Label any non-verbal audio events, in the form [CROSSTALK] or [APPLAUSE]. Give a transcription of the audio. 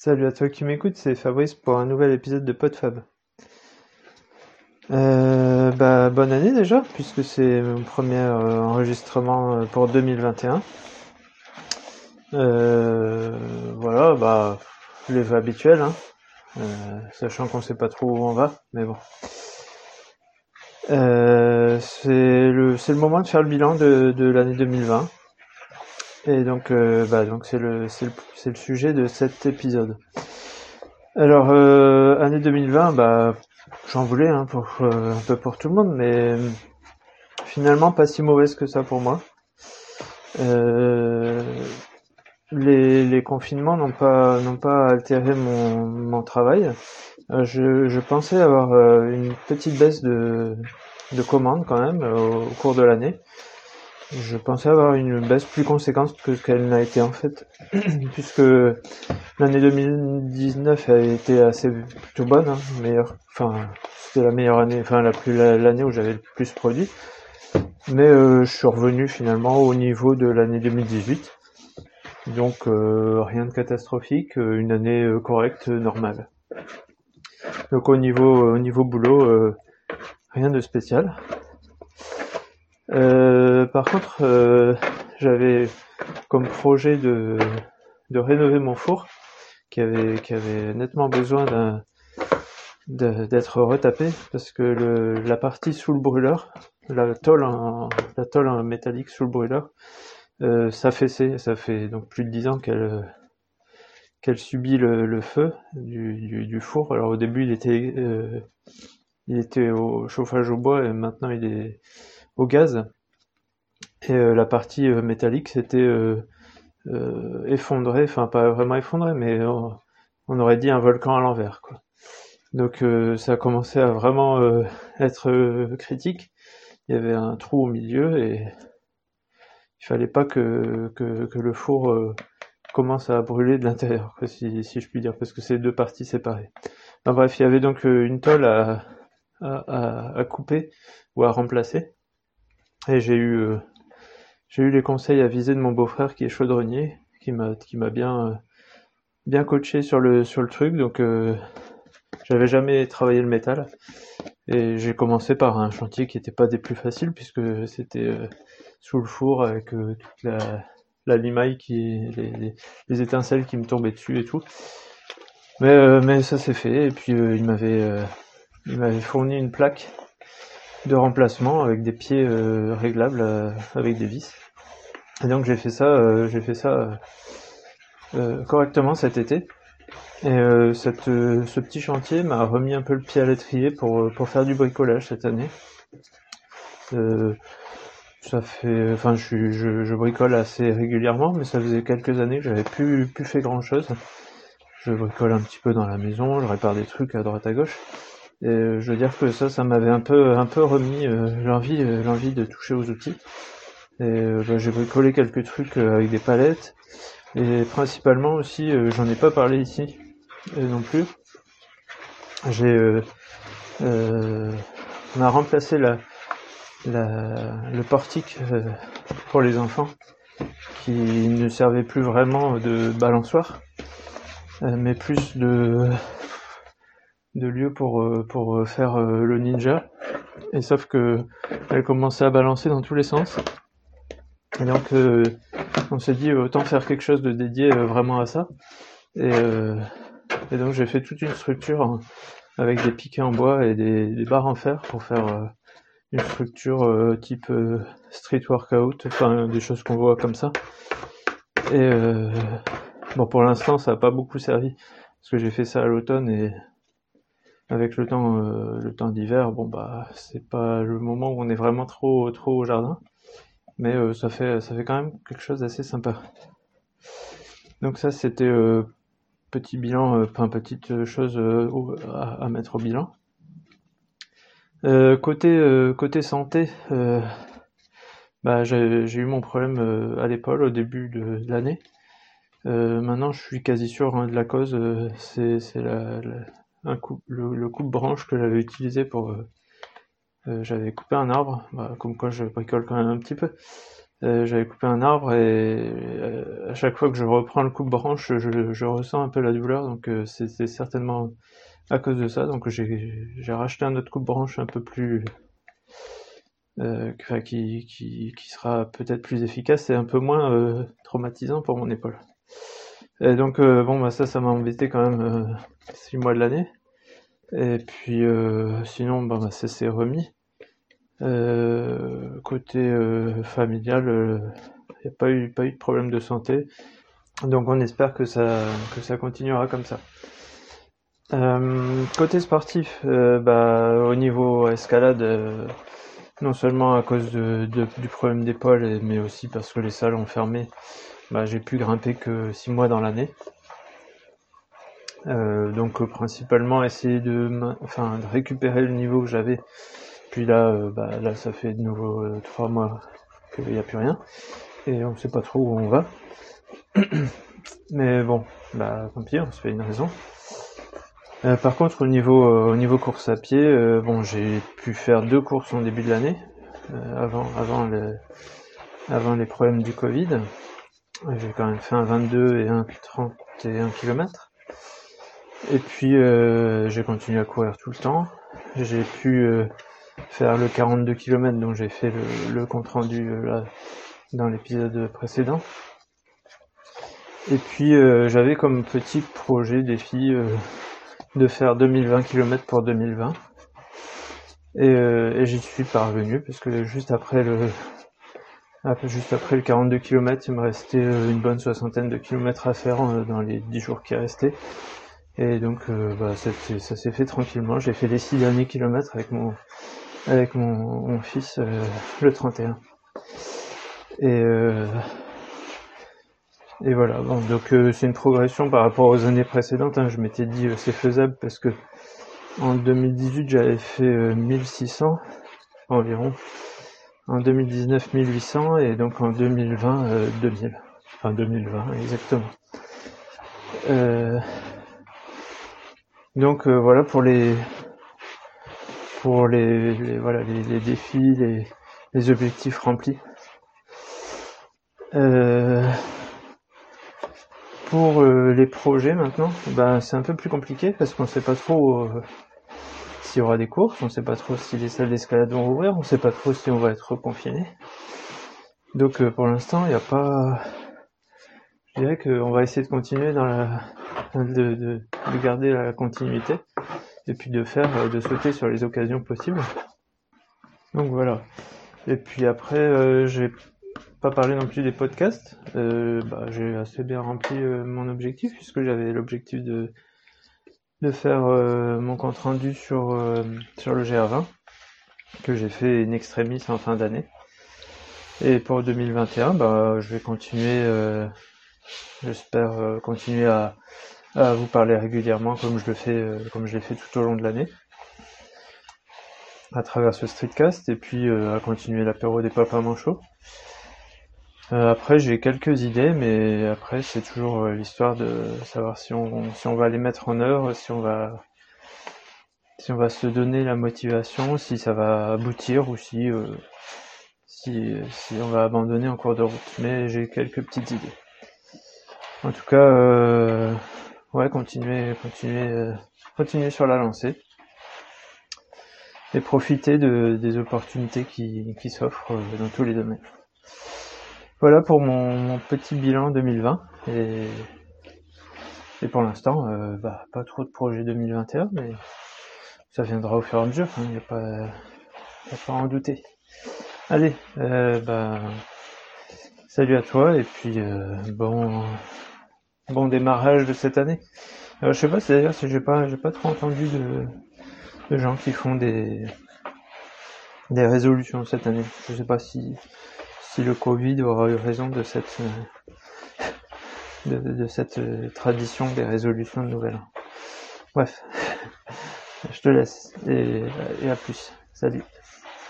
Salut à toi qui m'écoute, c'est Fabrice pour un nouvel épisode de PodFab. Euh, bah, bonne année déjà, puisque c'est mon premier euh, enregistrement euh, pour 2021. Euh, voilà, bah, les vœux habituels, hein, sachant qu'on sait pas trop où on va, mais bon. C'est le, c'est le moment de faire le bilan de, de l'année 2020. Et donc, euh, bah, donc c'est le, c'est le, le sujet de cet épisode. Alors, euh, année 2020, bah, j'en voulais hein, euh, un peu pour tout le monde, mais finalement pas si mauvaise que ça pour moi. Les, les confinements n'ont pas n'ont pas altéré mon, mon travail. Je, je pensais avoir une petite baisse de, de commandes quand même au cours de l'année. Je pensais avoir une baisse plus conséquente que ce qu'elle n'a été en fait, [CLEARS THROAT] puisque l'année 2019 a été assez plutôt bonne, hein, meilleure, enfin c'était la meilleure année, enfin la plus la- l'année où j'avais le plus produit. Mais euh, je suis revenu finalement au niveau de l'année 2018, donc euh, rien de catastrophique, euh, une année euh, correcte, euh, normale. Donc au niveau au niveau boulot, euh, rien de spécial. Euh, par contre, euh, j'avais comme projet de, rénover mon four, qui avait, nettement besoin d'un, d'être retapé, parce que la partie sous le brûleur, la tôle en, métallique sous le brûleur, euh. Ça fait donc plus de dix ans qu'elle, subit le, feu du four. Alors au début, il était, euh, il était au chauffage au bois, et maintenant il est au gaz. Et euh, la partie euh, métallique s'était euh, effondrée, enfin pas vraiment effondrée, mais on, aurait dit un volcan à l'envers, quoi. Donc ça a commencé à vraiment être critique. Il y avait un trou au milieu et il fallait pas que, que, le four commence à brûler de l'intérieur, si, je puis dire, parce que c'est deux parties séparées. Enfin, bref, il y avait donc une tôle à, à couper ou à remplacer. Et j'ai eu euh, j'ai eu les conseils avisés de mon beau-frère qui est chaudronnier, qui m'a euh, bien coaché sur le truc. Donc euh, j'avais jamais travaillé le métal et j'ai commencé par un chantier qui était pas des plus faciles puisque c'était sous le four avec toute la limaille qui les, les, les étincelles qui me tombaient dessus et tout. Mais ça s'est fait et puis il m'avait fourni une plaque de remplacement avec des pieds euh, réglables euh, avec des vis. Et donc j'ai fait ça, euh, j'ai fait ça correctement cet été. Et cette, ce petit chantier m'a remis un peu le pied à l'étrier pour, pour faire du bricolage cette année. Ça fait, enfin, je, je, je bricole assez régulièrement, mais ça faisait quelques années que j'avais plus, plus fait grand chose. Je bricole un petit peu dans la maison, je répare des trucs à droite à gauche. Et euh, je veux dire que ça, ça m'avait un peu, un peu remis euh, l'envie, euh, l'envie de toucher aux outils. Et bah, j'ai bricolé quelques trucs avec des palettes. Et principalement aussi, j'en ai pas parlé ici non plus. J'ai, on a remplacé la, la, le portique euh, pour les enfants qui ne servait plus vraiment de balançoire, euh, mais plus de de lieu pour euh, pour euh, faire euh, le ninja. Et sauf que elle commençait à balancer dans tous les sens. Et donc on s'est dit autant faire quelque chose de dédié vraiment à ça. Et, donc j'ai fait toute une structure en- avec des piquets en bois et des, des barres en fer pour faire une structure type street workout, enfin des choses qu'on voit comme ça. Et bon pour l'instant ça n'a pas beaucoup servi parce que j'ai fait ça à l'automne et avec le temps euh, le temps d'hiver bon bah c'est pas le moment où on est vraiment trop trop au jardin. Mais euh, ça fait ça fait quand même quelque chose d'assez sympa. Donc ça c'était euh, petit bilan euh, enfin petite chose euh, à, à mettre au bilan. Euh, côté côté santé bah j'ai eu mon problème à l'épaule au début de, l'année. Maintenant je suis quasi sûr hein, de la cause c'est la, la- le, coupe-branche que j'avais utilisé pour euh, euh, j'avais coupé un arbre bah, comme quoi je bricole quand même un petit peu Euh, j'avais coupé un arbre et à chaque fois que je reprends le coupe-branche, je, je, ressens un peu la douleur, donc c'est certainement à cause de ça. Donc j'ai racheté un autre coupe-branche un peu plus qui, qui, qui, sera peut-être plus efficace et un peu moins traumatisant pour mon épaule. Et donc euh, bon bah ça ça m'a embêté quand même 6 mois de l'année. Et puis sinon bah, bah, ça s'est remis. côté familial, il n'y a pas eu pas eu de problème de santé. Donc on espère que ça que ça continuera comme ça. côté sportif, bah, au niveau escalade, non seulement à cause de, du problème d'épaule, mais aussi parce que les salles ont fermé, bah, j'ai pu grimper que 6 mois dans l'année. Euh, donc euh, principalement essayer de, enfin, de récupérer le niveau que j'avais. Puis là, euh, bah, là ça fait de nouveau 3 mois qu'il n'y a plus rien. Et on ne sait pas trop où on va. [COUGHS] Mais bon, bah tant pis, on se fait une raison. Euh, par contre, au niveau, euh, au niveau course à pied, euh, bon, j'ai pu faire deux courses en début de l'année, avant, avant, le, avant les problèmes du Covid. J'ai quand même fait un 22 et un 31 km. Et puis, j'ai continué à courir tout le temps. J'ai pu faire le 42 km dont j'ai fait le, le compte rendu là, dans l'épisode précédent. Et puis, j'avais comme petit projet défi de faire 2020 km pour 2020. Euh, et, j'y suis parvenu parce que juste après le juste après le 42 km, il me restait euh, une bonne soixantaine de kilomètres à faire euh, dans les 10 jours qui restaient. Et donc bah, ça, s'est fait tranquillement. J'ai fait les 6 derniers kilomètres avec mon fils le 31. Et et voilà, bon, donc euh, c'est une progression par rapport aux années précédentes. Hein. Je m'étais dit euh, c'est faisable parce que en 2018 j'avais fait 1600 euh, environ. En 2019 1800 et donc en 2020 2000. Enfin 2020 exactement. donc voilà pour les pour les, voilà les, défis, les, les objectifs remplis. Euh, pour euh, les projets maintenant, ben, c'est un peu plus compliqué parce qu'on sait pas trop euh, s'il y aura des courses, on sait pas trop si les salles d'escalade vont ouvrir, on sait pas trop si on va être confiné. Donc euh, pour l'instant, il n'y a pas. Je dirais qu'on va essayer de continuer dans la. De, de, garder la continuité et puis de faire, de sauter sur les occasions possibles. Donc voilà. Et puis après, j'ai pas parler non plus des podcasts. Euh, bah, j'ai assez bien rempli euh, mon objectif puisque j'avais l'objectif de de faire euh, mon compte rendu sur sur le GR20 que j'ai fait in extremis en fin d'année. Et pour 2021, bah, je vais continuer, j'espère continuer à, à vous parler régulièrement comme je le fais, comme je l'ai fait tout au long de l'année à travers ce streetcast et puis à continuer l'apéro des papas manchots. Euh, après, j'ai quelques idées, mais après, c'est toujours euh, l'histoire de savoir si on, si on va les mettre en œuvre, si on va, si on va se donner la motivation, si ça va aboutir ou si, euh, si, si on va abandonner en cours de route. Mais j'ai quelques petites idées. En tout cas, ouais, continuer, continuer, continuer sur la lancée et profiter de, des opportunités qui, qui s'offrent dans tous les domaines. Voilà pour mon, petit bilan 2020. Et, pour l'instant, euh, bah, pas trop de projets 2021, mais ça viendra au fur et à mesure. Il hein, n'y a pas, à en douter. Allez, euh, bah, salut à toi et puis euh, bon, bon démarrage de cette année. Je sais pas, c'est-à-dire si j'ai pas, j'ai pas trop entendu de, de gens qui font des des résolutions cette année. Je sais pas si si le Covid aura eu raison de cette, de, cette tradition des résolutions de Nouvel. Bref, [LAUGHS] je te laisse et à plus. Salut.